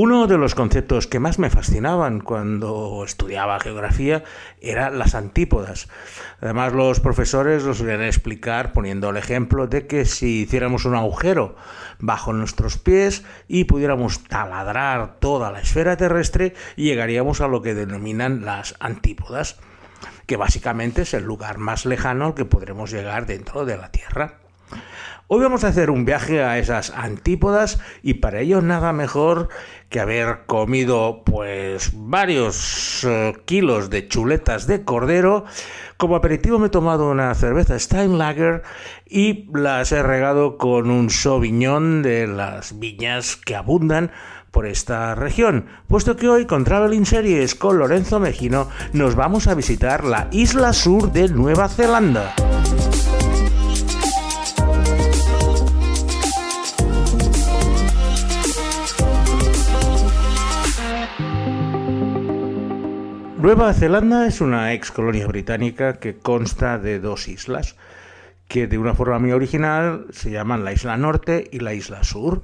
Uno de los conceptos que más me fascinaban cuando estudiaba geografía era las antípodas. Además, los profesores nos solían explicar poniendo el ejemplo de que si hiciéramos un agujero bajo nuestros pies y pudiéramos taladrar toda la esfera terrestre, llegaríamos a lo que denominan las antípodas, que básicamente es el lugar más lejano al que podremos llegar dentro de la Tierra. Hoy vamos a hacer un viaje a esas antípodas y para ello nada mejor que haber comido pues varios eh, kilos de chuletas de cordero. Como aperitivo me he tomado una cerveza Steinlager y las he regado con un Sauvignon de las viñas que abundan por esta región, puesto que hoy con Traveling Series con Lorenzo Mejino nos vamos a visitar la isla sur de Nueva Zelanda. Nueva Zelanda es una ex colonia británica que consta de dos islas, que de una forma muy original se llaman la Isla Norte y la Isla Sur.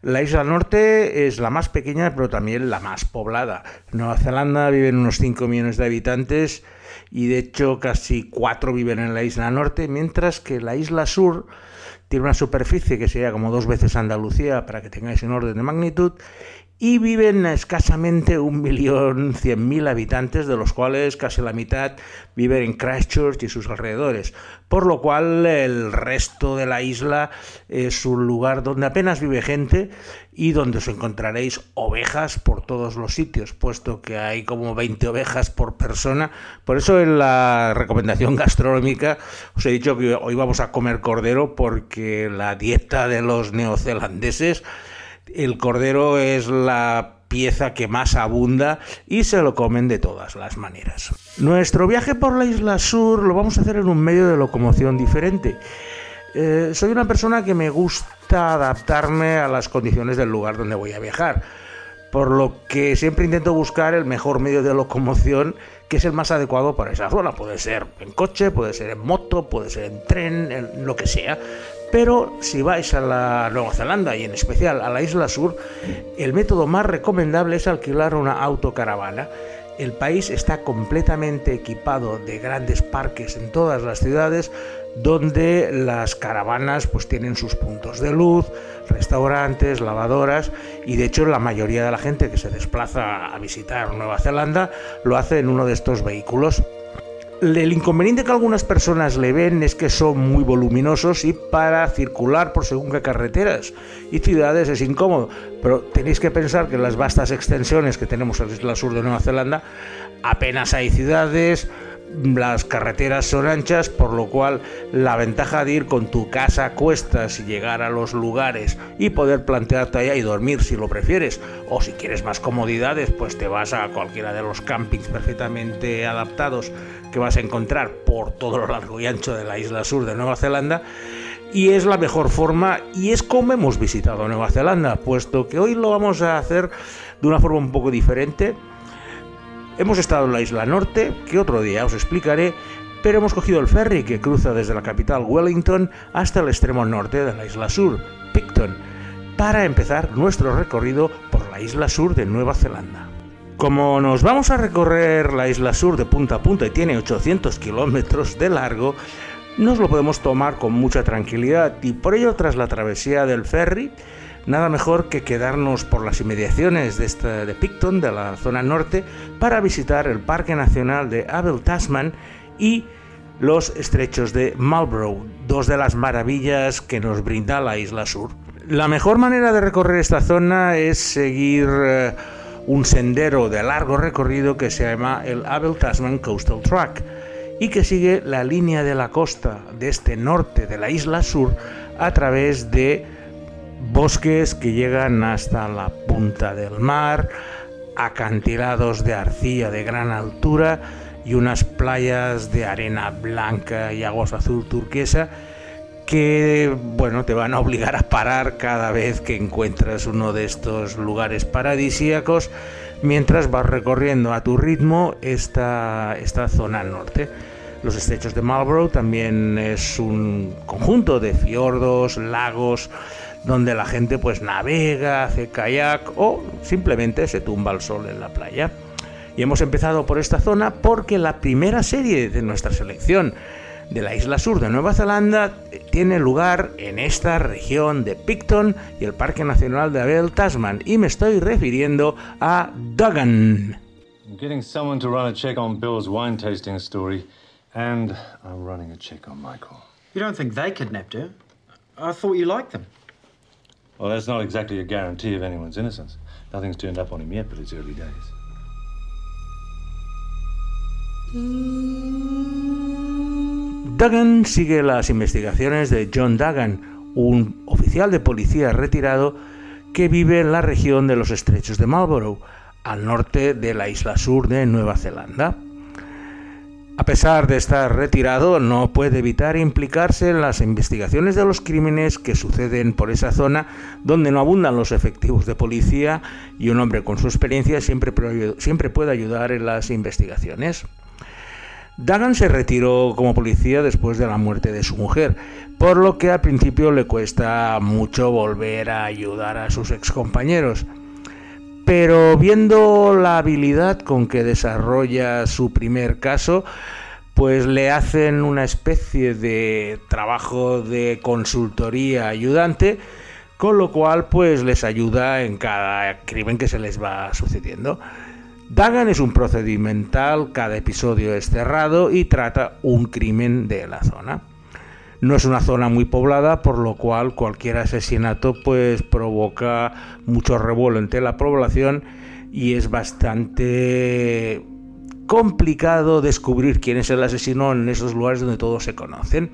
La Isla Norte es la más pequeña, pero también la más poblada. Nueva Zelanda viven unos 5 millones de habitantes y de hecho casi 4 viven en la Isla Norte, mientras que la Isla Sur tiene una superficie que sería como dos veces Andalucía, para que tengáis un orden de magnitud, y viven escasamente un millón cien mil habitantes, de los cuales casi la mitad viven en Christchurch y sus alrededores, por lo cual el resto de la isla es un lugar donde apenas vive gente y donde os encontraréis ovejas por todos los sitios, puesto que hay como 20 ovejas por persona. Por eso en la recomendación gastronómica os he dicho que hoy vamos a comer cordero porque la dieta de los neozelandeses el cordero es la pieza que más abunda y se lo comen de todas las maneras. Nuestro viaje por la isla sur lo vamos a hacer en un medio de locomoción diferente. Eh, soy una persona que me gusta adaptarme a las condiciones del lugar donde voy a viajar, por lo que siempre intento buscar el mejor medio de locomoción que es el más adecuado para esa zona. Puede ser en coche, puede ser en moto, puede ser en tren, en lo que sea, pero si vais a la Nueva Zelanda y en especial a la isla sur, el método más recomendable es alquilar una autocaravana. El país está completamente equipado de grandes parques en todas las ciudades donde las caravanas pues tienen sus puntos de luz, restaurantes, lavadoras y de hecho la mayoría de la gente que se desplaza a visitar Nueva Zelanda lo hace en uno de estos vehículos. El inconveniente que algunas personas le ven es que son muy voluminosos y para circular por según qué carreteras y ciudades es incómodo. Pero tenéis que pensar que en las vastas extensiones que tenemos en la isla sur de Nueva Zelanda apenas hay ciudades, las carreteras son anchas, por lo cual la ventaja de ir con tu casa a cuestas y llegar a los lugares y poder plantearte allá y dormir si lo prefieres, o si quieres más comodidades, pues te vas a cualquiera de los campings perfectamente adaptados que vas a encontrar por todo lo largo y ancho de la isla sur de Nueva Zelanda. Y es la mejor forma y es como hemos visitado Nueva Zelanda, puesto que hoy lo vamos a hacer de una forma un poco diferente Hemos estado en la isla norte, que otro día os explicaré, pero hemos cogido el ferry que cruza desde la capital Wellington hasta el extremo norte de la isla sur, Picton, para empezar nuestro recorrido por la isla sur de Nueva Zelanda. Como nos vamos a recorrer la isla sur de punta a punta y tiene 800 kilómetros de largo, nos lo podemos tomar con mucha tranquilidad y por ello tras la travesía del ferry nada mejor que quedarnos por las inmediaciones de, Picton, de la zona norte, para visitar el Parque Nacional de Abel Tasman y los estrechos de Marlborough, dos de las maravillas que nos brinda la isla sur. La mejor manera de recorrer esta zona es seguir eh, un sendero de largo recorrido que se llama el Abel Tasman Coastal Track y que sigue la línea de la costa de este norte de la isla sur a través de bosques que llegan hasta la punta del mar, acantilados de arcilla de gran altura y unas playas de arena blanca y aguas azul turquesa que bueno te van a obligar a parar cada vez que encuentras uno de estos lugares paradisíacos mientras vas recorriendo a tu ritmo esta, esta zona norte. Los estrechos de Marlborough también es un conjunto de fiordos, lagos, donde la gente pues navega, hace kayak o simplemente se tumba al sol en la playa. Y hemos empezado por esta zona porque la primera serie de nuestra selección de la isla sur de Nueva Zelanda tiene lugar en esta región de Picton y el Parque Nacional de Abel Tasman y me estoy refiriendo a Duggan. I'm getting someone to run a check on Bill's wine tasting story, and I'm running a check on Michael. You don't think they kidnapped her? I thought you liked them. Well, that's not exactly a guarantee of anyone's innocence. Nothing's turned up on him yet, but it's early days. Duggan sigue las investigaciones de John Duggan, un oficial de policía retirado que vive en la región de los estrechos de Marlborough, al norte de la isla sur de Nueva Zelanda. A pesar de estar retirado, no puede evitar implicarse en las investigaciones de los crímenes que suceden por esa zona donde no abundan los efectivos de policía y un hombre con su experiencia siempre, puede ayudar en las investigaciones. Dagan se retiró como policía después de la muerte de su mujer, por lo que al principio le cuesta mucho volver a ayudar a sus excompañeros pero viendo la habilidad con que desarrolla su primer caso, pues le hacen una especie de trabajo de consultoría ayudante, con lo cual pues les ayuda en cada crimen que se les va sucediendo. Dagan es un procedimental, cada episodio es cerrado y trata un crimen de la zona. No es una zona muy poblada, por lo cual cualquier asesinato pues provoca mucho revuelo entre la población y es bastante complicado descubrir quién es el asesino en esos lugares donde todos se conocen.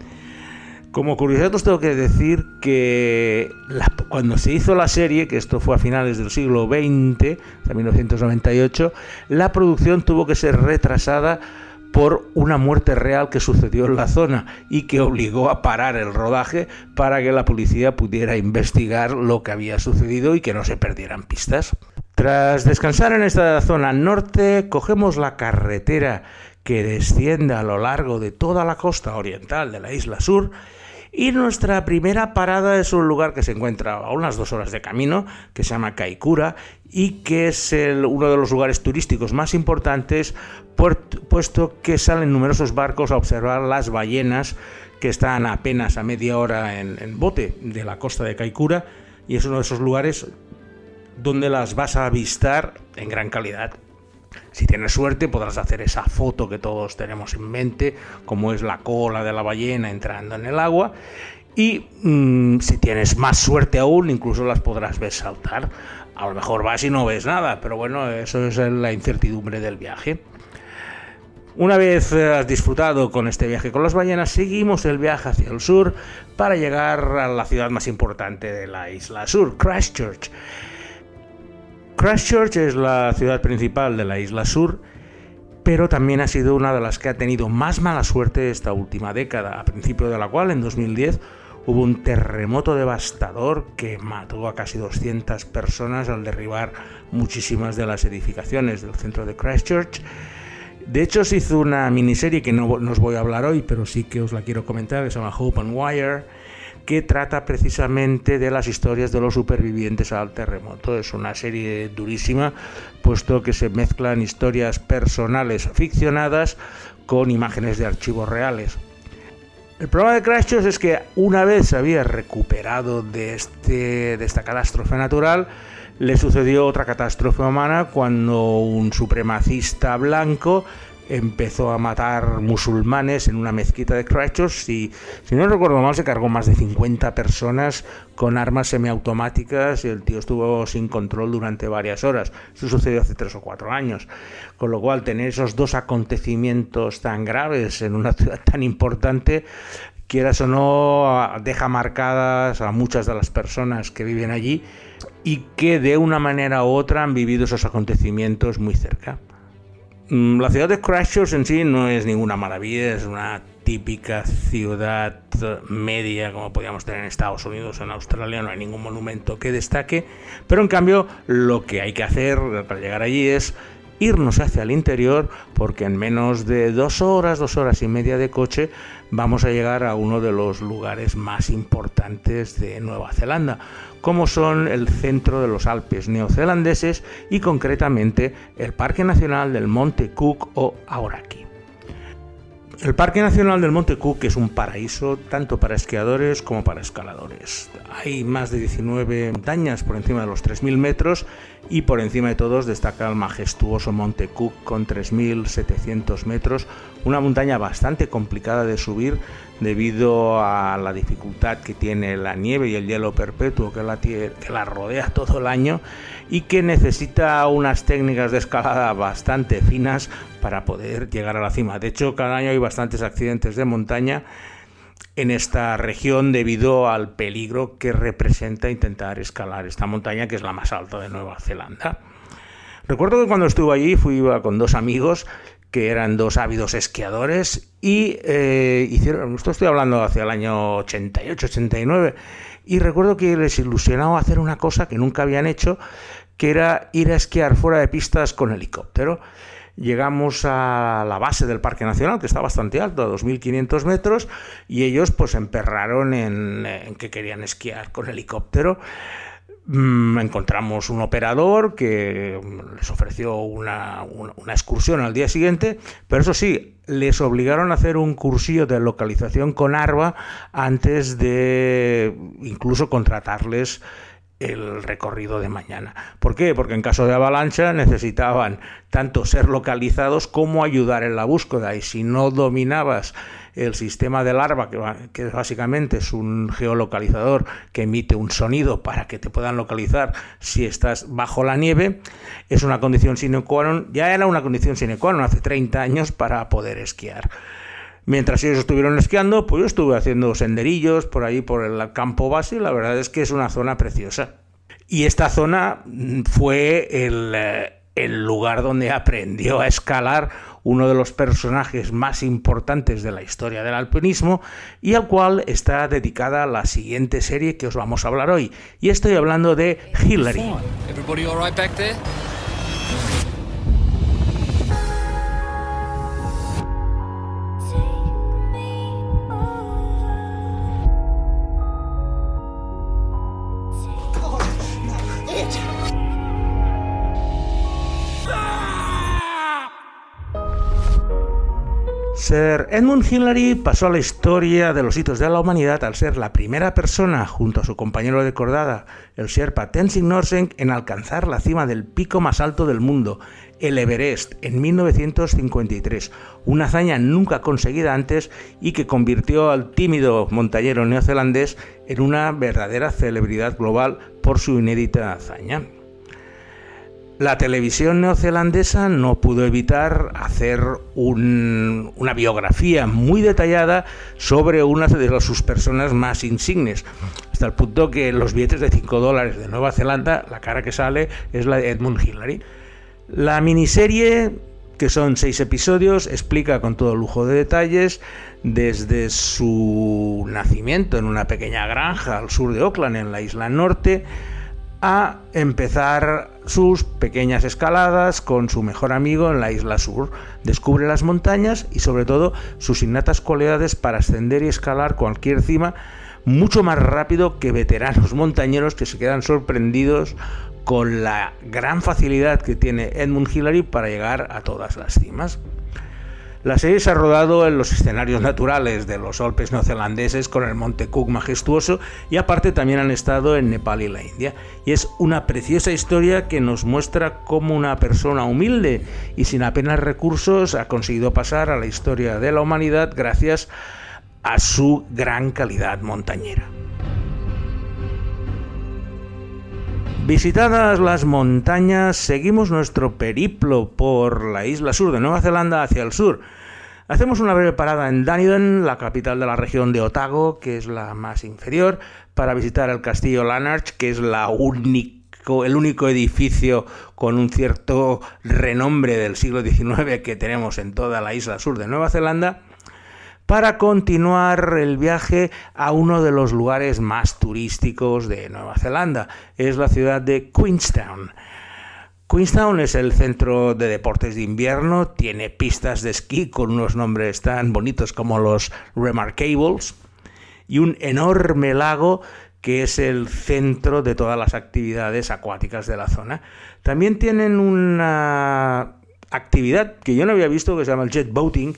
Como curiosidad os tengo que decir que cuando se hizo la serie, que esto fue a finales del siglo XX, de 1998, la producción tuvo que ser retrasada por una muerte real que sucedió en la zona y que obligó a parar el rodaje para que la policía pudiera investigar lo que había sucedido y que no se perdieran pistas. Tras descansar en esta zona norte, cogemos la carretera que desciende a lo largo de toda la costa oriental de la isla sur y nuestra primera parada es un lugar que se encuentra a unas dos horas de camino, que se llama Kaikura, y que es uno de los lugares turísticos más importantes, puesto que salen numerosos barcos a observar las ballenas que están apenas a media hora en, bote de la costa de Kaikura, y es uno de esos lugares donde las vas a avistar en gran calidad. Si tienes suerte podrás hacer esa foto que todos tenemos en mente, como es la cola de la ballena entrando en el agua. Y mm, si tienes más suerte aún, incluso las podrás ver saltar. A lo mejor vas y no ves nada, pero bueno, eso es la incertidumbre del viaje. Una vez eh, has disfrutado con este viaje con las ballenas, seguimos el viaje hacia el sur para llegar a la ciudad más importante de la isla sur, Christchurch. Christchurch es la ciudad principal de la isla sur, pero también ha sido una de las que ha tenido más mala suerte esta última década, a principio de la cual, en 2010, hubo un terremoto devastador que mató a casi 200 personas al derribar muchísimas de las edificaciones del centro de Christchurch. De hecho, se hizo una miniserie que no, os voy a hablar hoy, pero sí que os la quiero comentar, que se llama Hope and Wire que trata precisamente de las historias de los supervivientes al terremoto. Es una serie durísima, puesto que se mezclan historias personales ficcionadas con imágenes de archivos reales. El problema de Crashos es que una vez se había recuperado de, este, de esta catástrofe natural, le sucedió otra catástrofe humana cuando un supremacista blanco empezó a matar musulmanes en una mezquita de Christchurch y, si no recuerdo mal, se cargó más de 50 personas con armas semiautomáticas y el tío estuvo sin control durante varias horas. Eso sucedió hace tres o cuatro años. Con lo cual, tener esos dos acontecimientos tan graves en una ciudad tan importante, quieras o no, deja marcadas a muchas de las personas que viven allí y que de una manera u otra han vivido esos acontecimientos muy cerca. Mm, la ciudad de Christchurch en sí no es ninguna maravilla, es una típica ciudad media como podríamos tener en Estados Unidos o en Australia, no hay ningún monumento que destaque, pero en cambio lo que hay que hacer para llegar allí es irnos hacia el interior porque en menos de dos horas, dos horas y media de coche vamos a llegar a uno de los lugares más importantes de Nueva Zelanda, como son el centro de los Alpes neozelandeses y concretamente el Parque Nacional del Monte Cook o Aoraki. El Parque Nacional del Monte Cook es un paraíso tanto para esquiadores como para escaladores. Hay más de 19 montañas por encima de los 3.000 metros y por encima de todos destaca el majestuoso Monte Cook con 3.700 metros, una montaña bastante complicada de subir debido a la dificultad que tiene la nieve y el hielo perpetuo que la, que la rodea todo el año y que necesita unas técnicas de escalada bastante finas para poder llegar a la cima. De hecho, cada año hay bastantes accidentes de montaña en esta región debido al peligro que representa intentar escalar esta montaña que es la más alta de Nueva Zelanda. Recuerdo que cuando estuve allí fui con dos amigos que eran dos ávidos esquiadores y eh, hicieron, esto estoy hablando hacia el año 88, 89, y recuerdo que les ilusionaba hacer una cosa que nunca habían hecho, que era ir a esquiar fuera de pistas con helicóptero. Llegamos a la base del Parque Nacional, que está bastante alto, a 2.500 metros, y ellos pues emperraron en, que querían esquiar con helicóptero. Mm, encontramos un operador que les ofreció una, una, excursión al día siguiente, pero eso sí, les obligaron a hacer un cursillo de localización con ARBA antes de incluso contratarles el recorrido de mañana. ¿Por qué? Porque en caso de avalancha necesitaban tanto ser localizados como ayudar en la búsqueda y si no dominabas el sistema de larva, que, básicamente es un geolocalizador que emite un sonido para que te puedan localizar si estás bajo la nieve, es una condición sine qua non, ya era una condición sine qua non hace 30 años para poder esquiar. Mientras ellos estuvieron esquiando, pues yo estuve haciendo senderillos por ahí por el campo base y la verdad es que es una zona preciosa. Y esta zona fue el, eh, el lugar donde aprendió a escalar uno de los personajes más importantes de la historia del alpinismo y al cual está dedicada la siguiente serie que os vamos a hablar hoy. Y estoy hablando de Hillary. Edmund Hillary pasó a la historia de los hitos de la humanidad al ser la primera persona, junto a su compañero de cordada, el Sherpa Tenzing Norsen, en alcanzar la cima del pico más alto del mundo, el Everest, en 1953, una hazaña nunca conseguida antes y que convirtió al tímido montañero neozelandés en una verdadera celebridad global por su inédita hazaña. La televisión neozelandesa no pudo evitar hacer una biografía muy detallada sobre una de sus personas más insignes, hasta el punto que los billetes de 5 dólares de Nueva Zelanda la cara que sale es la de Edmund Hillary. La miniserie, que son seis episodios, explica con todo lujo de detalles desde su nacimiento en una pequeña granja al sur de Auckland, en la isla norte, a empezar sus pequeñas escaladas con su mejor amigo en la isla sur. Descubre las montañas y sobre todo sus innatas cualidades para ascender y escalar cualquier cima mucho más rápido que veteranos montañeros que se quedan sorprendidos con la gran facilidad que tiene Edmund Hillary para llegar a todas las cimas. La serie se ha rodado en los escenarios naturales de los Alpes neozelandeses con el Monte Cook majestuoso y aparte también han estado en Nepal y la India. Y es una preciosa historia que nos muestra cómo una persona humilde y sin apenas recursos ha conseguido pasar a la historia de la humanidad gracias a su gran calidad montañera. Visitadas las montañas, seguimos nuestro periplo por la isla sur de Nueva Zelanda hacia el sur. Hacemos una breve parada en Dunedin, la capital de la región de Otago, que es la más inferior, para visitar el castillo Lanarch, que es la el único edificio con un cierto renombre del siglo XIX que tenemos en toda la isla sur de Nueva Zelanda para continuar el viaje a uno de los lugares más turísticos de Nueva Zelanda. Es la ciudad de Queenstown. Queenstown es el centro de deportes de invierno, tiene pistas de esquí con unos nombres tan bonitos como los Remarkables y un enorme lago que es el centro de todas las actividades acuáticas de la zona. También tienen una actividad que yo no había visto que se llama el jet boating,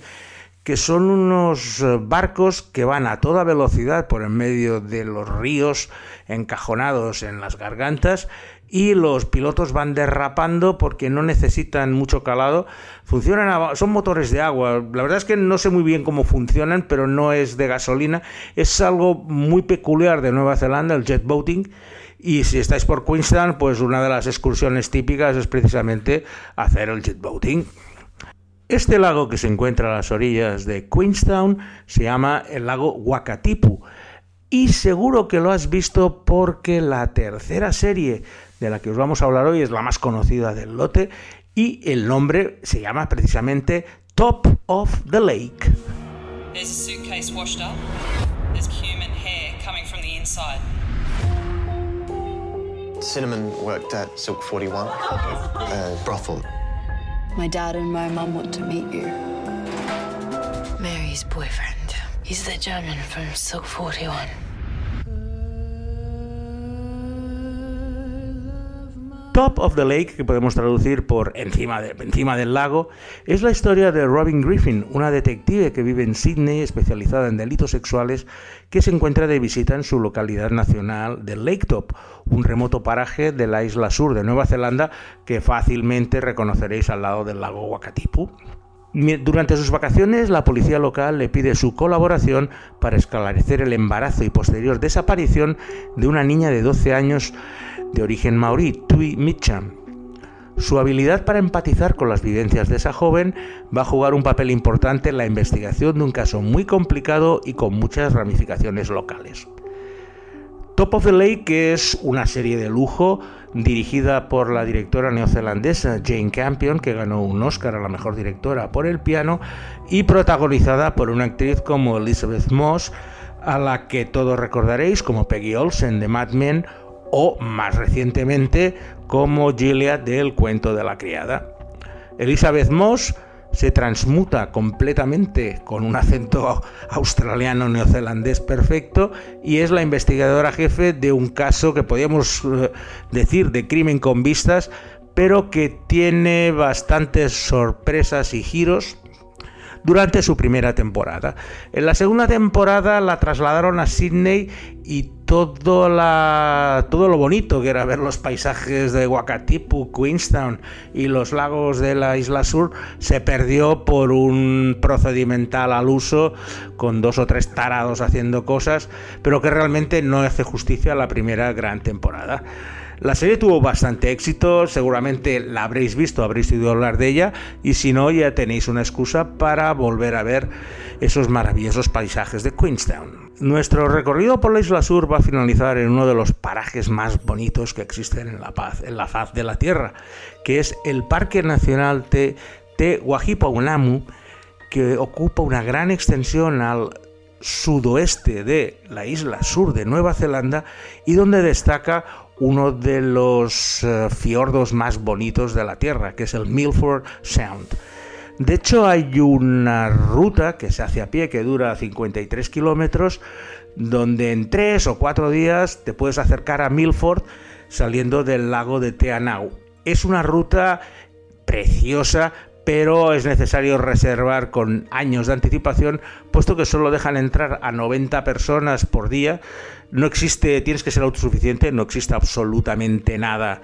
que son unos eh, barcos que van a toda velocidad por en medio de los ríos encajonados en las gargantas y los pilotos van derrapando porque no necesitan mucho calado. Funcionan son motores de agua. La verdad es que no sé muy bien cómo funcionan, pero no es de gasolina. Es algo muy peculiar de Nueva Zelanda, el jet boating. Y si estáis por Queenstown, pues una de las excursiones típicas es precisamente hacer el jet boating. Este lago que se encuentra a las orillas de Queenstown se llama el lago Wakatipu y seguro que lo has visto porque la tercera serie de la que os vamos a hablar hoy es la más conocida del lote y el nombre se llama precisamente Top of the Lake. There's a suitcase washed up. There's human hair coming from the inside. Cinnamon worked at Silk 41, uh, brothel. My dad and my mum want to meet you. Mary's boyfriend. He's the German from Silk 41. Top of the Lake, que podemos traducir por encima, encima del lago, es la historia de Robin Griffin, una detective que vive en Sydney especializada en delitos sexuales que se encuentra de visita en su localidad nacional de Lake Top, un remoto paraje de la isla sur de Nueva Zelanda que fácilmente reconoceréis al lado del lago Wakatipu. Durante sus vacaciones, la policía local le pide su colaboración para esclarecer el embarazo y posterior desaparición de una niña de 12 años de origen maorí, Tui Mitcham. Su habilidad para empatizar con las vivencias de esa joven va a jugar un papel importante en la investigación de un caso muy complicado y con muchas ramificaciones locales. Top of the Lake es una serie de lujo dirigida por la directora neozelandesa Jane Campion, que ganó un Oscar a la mejor directora por el piano, y protagonizada por una actriz como Elizabeth Moss, a la que todos recordaréis como Peggy Olsen de Mad Men o más recientemente como Gilead del cuento de la criada. Elizabeth Moss se transmuta completamente con un acento australiano neozelandés perfecto y es la investigadora jefe de un caso que podríamos eh, decir de crimen con vistas, pero que tiene bastantes sorpresas y giros durante su primera temporada. En la segunda temporada la trasladaron a Sydney y todo, lo bonito que era ver los paisajes de Wakatipu, Queenstown y los lagos de la isla sur se perdió por un procedimental al uso con dos o tres tarados haciendo cosas, pero que realmente no hace justicia a la primera gran temporada. La serie tuvo bastante éxito, seguramente la habréis visto, habréis oído hablar de ella y si no ya tenéis una excusa para volver a ver esos maravillosos paisajes de Queenstown. Nuestro recorrido por la isla sur va a finalizar en uno de los parajes más bonitos que existen en la paz, en la faz de la Tierra, que es el Parque Nacional Te, Te que ocupa una gran extensión al sudoeste de la isla sur de Nueva Zelanda y donde destaca uno de los eh, fiordos más bonitos de la Tierra, que es el Milford Sound. De hecho, hay una ruta que se hace a pie que dura 53 kilómetros, donde en tres o cuatro días te puedes acercar a Milford saliendo del lago de Teanau. Es una ruta preciosa, pero es necesario reservar con años de anticipación, puesto que solo dejan entrar a 90 personas por día. No existe, tienes que ser autosuficiente, no existe absolutamente nada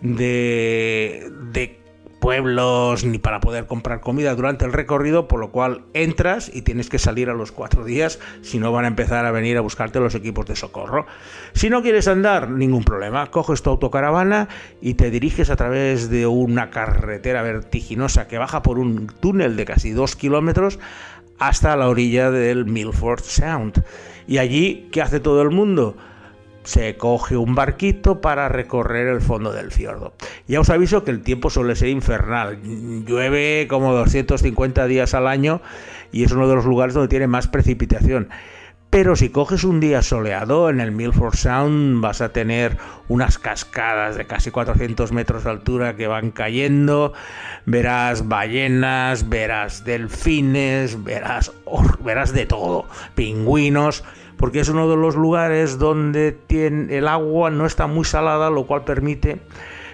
de, de pueblos ni para poder comprar comida durante el recorrido, por lo cual entras y tienes que salir a los cuatro días, si no van a empezar a venir a buscarte los equipos de socorro. Si no quieres andar, ningún problema, coges tu autocaravana y te diriges a través de una carretera vertiginosa que baja por un túnel de casi dos kilómetros hasta la orilla del Milford Sound. Y allí, ¿qué hace todo el mundo? Se coge un barquito para recorrer el fondo del fiordo. Ya os aviso que el tiempo suele ser infernal. Llueve como 250 días al año y es uno de los lugares donde tiene más precipitación. Pero si coges un día soleado en el Milford Sound vas a tener unas cascadas de casi 400 metros de altura que van cayendo, verás ballenas, verás delfines, verás, verás de todo, pingüinos, porque es uno de los lugares donde el agua no está muy salada, lo cual permite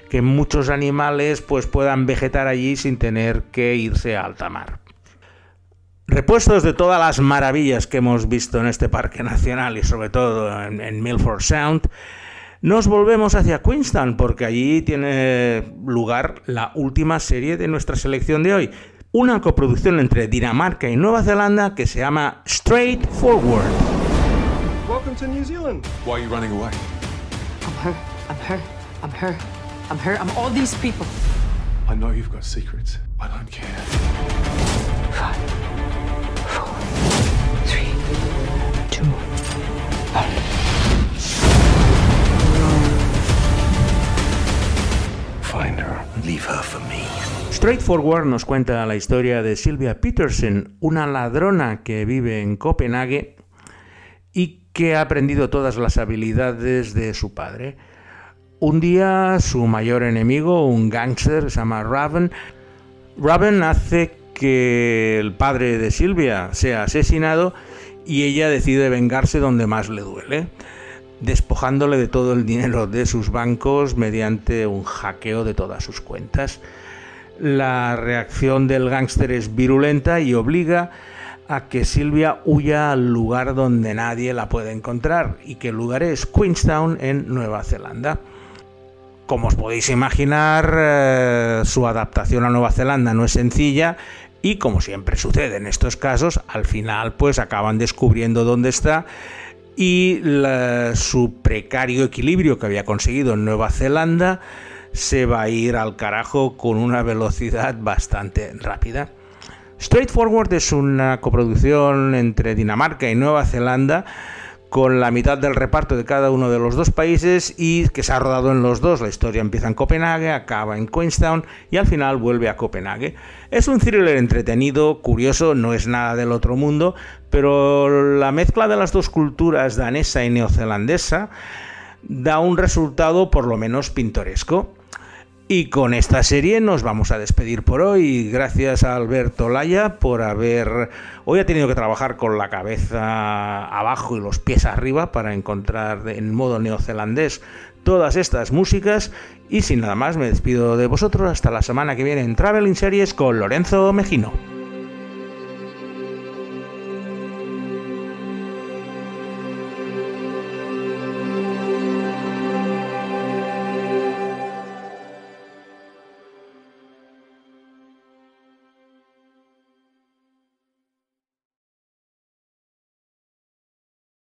que muchos animales pues puedan vegetar allí sin tener que irse a alta mar. Repuestos de todas las maravillas que hemos visto en este parque nacional y sobre todo en, Milford Sound, nos volvemos hacia Queenstown porque allí tiene lugar la última serie de nuestra selección de hoy, una coproducción entre Dinamarca y Nueva Zelanda que se llama Straight Forward. Welcome to New Zealand. Why are you running away? I'm her. I'm her. I'm her. I'm her. I'm all these people. I know you've got secrets. I don't care. Five. Straightforward nos cuenta la historia de Sylvia Peterson, una ladrona que vive en Copenhague y que ha aprendido todas las habilidades de su padre. Un día su mayor enemigo, un gángster, se llama Raven, Raven hace que el padre de Silvia sea asesinado y ella decide vengarse donde más le duele, despojándole de todo el dinero de sus bancos mediante un hackeo de todas sus cuentas. La reacción del gángster es virulenta y obliga a que Silvia huya al lugar donde nadie la puede encontrar y que el lugar es Queenstown en Nueva Zelanda. Como os podéis imaginar, eh, su adaptación a Nueva Zelanda no es sencilla y como siempre sucede en estos casos, al final pues acaban descubriendo dónde está y su precario equilibrio que había conseguido en Nueva Zelanda se va a ir al carajo con una velocidad bastante rápida. Straightforward es una coproducción entre Dinamarca y Nueva Zelanda con la mitad del reparto de cada uno de los dos países y que se ha rodado en los dos. La historia empieza en Copenhague, acaba en Queenstown y al final vuelve a Copenhague. Es un thriller entretenido, curioso, no es nada del otro mundo, pero la mezcla de las dos culturas danesa y neozelandesa da un resultado por lo menos pintoresco. Y con esta serie nos vamos a despedir por hoy. Gracias a Alberto Laya por haber... Hoy ha tenido que trabajar con la cabeza abajo y los pies arriba para encontrar en modo neozelandés todas estas músicas. Y sin nada más me despido de vosotros hasta la semana que viene en Traveling Series con Lorenzo Mejino.